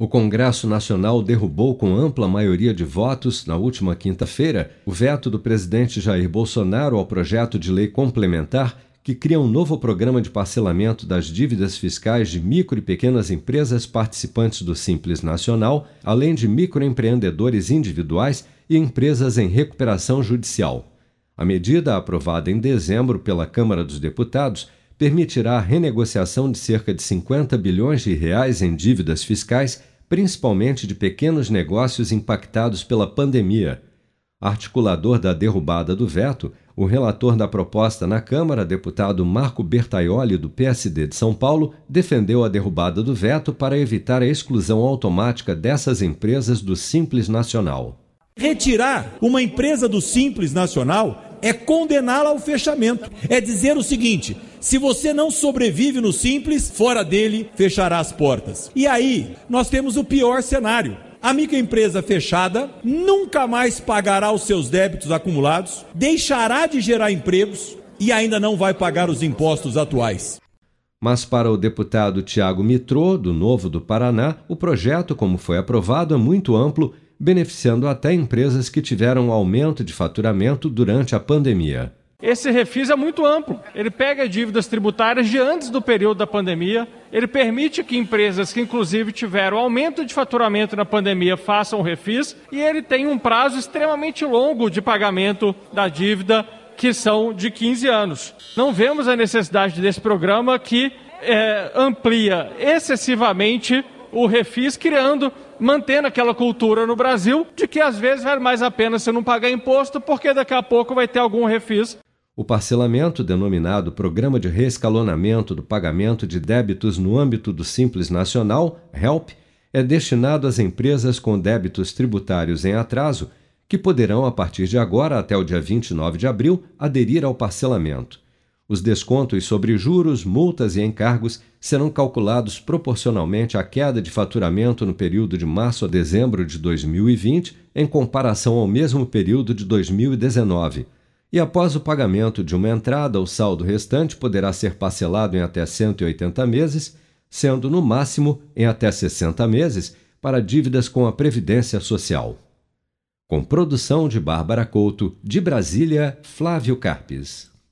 O Congresso Nacional derrubou com ampla maioria de votos, na última quinta-feira, o veto do presidente Jair Bolsonaro ao projeto de lei complementar que cria um novo programa de parcelamento das dívidas fiscais de micro e pequenas empresas participantes do Simples Nacional, além de microempreendedores individuais e empresas em recuperação judicial. A medida, aprovada em dezembro pela Câmara dos Deputados, permitirá a renegociação de cerca de 50 bilhões de reais em dívidas fiscais, principalmente de pequenos negócios impactados pela pandemia. Articulador da derrubada do veto, o relator da proposta na Câmara, deputado Marco Bertaioli, do PSD de São Paulo, defendeu a derrubada do veto para evitar a exclusão automática dessas empresas do Simples Nacional. Retirar uma empresa do Simples Nacional é condená-la ao fechamento. É dizer o seguinte: se você não sobrevive no simples, fora dele fechará as portas. E aí, nós temos o pior cenário. A microempresa fechada nunca mais pagará os seus débitos acumulados, deixará de gerar empregos e ainda não vai pagar os impostos atuais. Mas para o deputado Tiago Mitrô, do Novo do Paraná, o projeto, como foi aprovado, é muito amplo beneficiando até empresas que tiveram aumento de faturamento durante a pandemia. Esse refis é muito amplo. Ele pega dívidas tributárias de antes do período da pandemia. Ele permite que empresas que, inclusive, tiveram aumento de faturamento na pandemia façam o refis. E ele tem um prazo extremamente longo de pagamento da dívida, que são de 15 anos. Não vemos a necessidade desse programa que é, amplia excessivamente o refis, criando, mantendo aquela cultura no Brasil de que às vezes vale mais a pena você não pagar imposto, porque daqui a pouco vai ter algum refis. O parcelamento, denominado Programa de Reescalonamento do Pagamento de Débitos no âmbito do Simples Nacional, HELP, é destinado às empresas com débitos tributários em atraso, que poderão, a partir de agora até o dia 29 de abril, aderir ao parcelamento. Os descontos sobre juros, multas e encargos serão calculados proporcionalmente à queda de faturamento no período de março a dezembro de 2020 em comparação ao mesmo período de 2019. E após o pagamento de uma entrada, o saldo restante poderá ser parcelado em até 180 meses, sendo no máximo em até 60 meses para dívidas com a Previdência Social. Com produção de Bárbara Couto, de Brasília, Flávio Carpes.